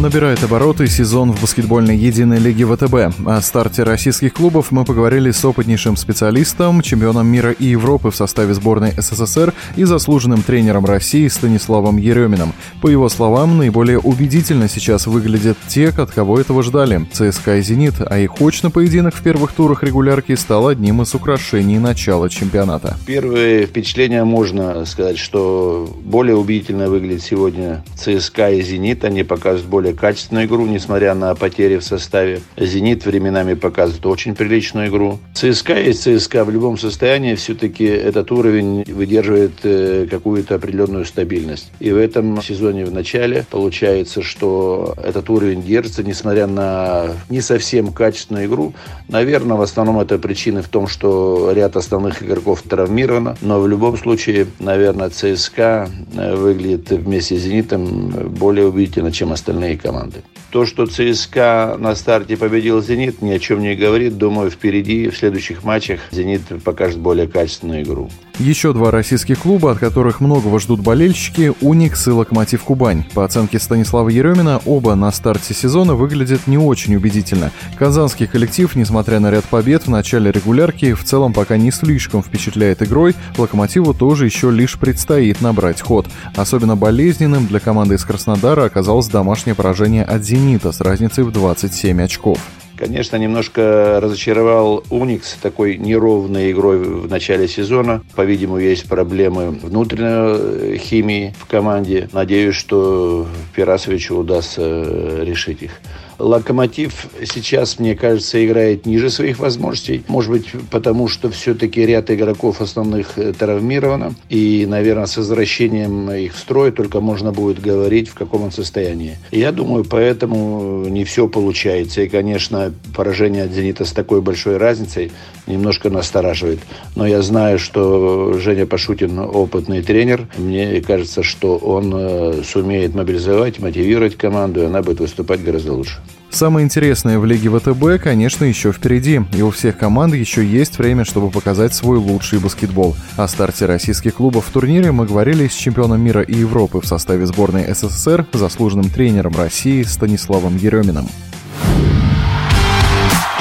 набирает обороты сезон в баскетбольной единой лиге ВТБ. О старте российских клубов мы поговорили с опытнейшим специалистом, чемпионом мира и Европы в составе сборной СССР и заслуженным тренером России Станиславом Ереминым. По его словам, наиболее убедительно сейчас выглядят те, от кого этого ждали – ЦСКА и «Зенит», а их очно поединок в первых турах регулярки стал одним из украшений начала чемпионата. Первые впечатления можно сказать, что более убедительно выглядит сегодня ЦСКА и «Зенит». Они показывают более более качественную игру, несмотря на потери в составе. «Зенит» временами показывает очень приличную игру. ЦСКА есть ЦСКА. В любом состоянии все-таки этот уровень выдерживает э, какую-то определенную стабильность. И в этом сезоне в начале получается, что этот уровень держится, несмотря на не совсем качественную игру. Наверное, в основном это причины в том, что ряд основных игроков травмировано. Но в любом случае, наверное, ЦСКА выглядит вместе с «Зенитом» более убедительно, чем остальные команды. То, что ЦСКА на старте победил «Зенит», ни о чем не говорит. Думаю, впереди, в следующих матчах «Зенит» покажет более качественную игру. Еще два российских клуба, от которых многого ждут болельщики – «Уникс» и «Локомотив Кубань». По оценке Станислава Еремина, оба на старте сезона выглядят не очень убедительно. Казанский коллектив, несмотря на ряд побед в начале регулярки, в целом пока не слишком впечатляет игрой. «Локомотиву» тоже еще лишь предстоит набрать ход. Особенно болезненным для команды из Краснодара оказалось домашнее поражение от «Зенита» с разницей в 27 очков. Конечно, немножко разочаровал Уникс такой неровной игрой в начале сезона. По-видимому, есть проблемы внутренней э, химии в команде. Надеюсь, что Пирасовичу удастся э, решить их. Локомотив сейчас, мне кажется, играет ниже своих возможностей. Может быть, потому что все-таки ряд игроков основных э, травмировано. И, наверное, с возвращением их в строй только можно будет говорить, в каком он состоянии. Я думаю, поэтому не все получается. И, конечно, поражение от «Зенита» с такой большой разницей немножко настораживает. Но я знаю, что Женя Пашутин опытный тренер. Мне кажется, что он э, сумеет мобилизовать, мотивировать команду, и она будет выступать гораздо лучше. Самое интересное в Лиге ВТБ, конечно, еще впереди, и у всех команд еще есть время, чтобы показать свой лучший баскетбол. О старте российских клубов в турнире мы говорили с чемпионом мира и Европы в составе сборной СССР, заслуженным тренером России Станиславом Ереминым.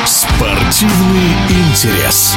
Спортивный интерес.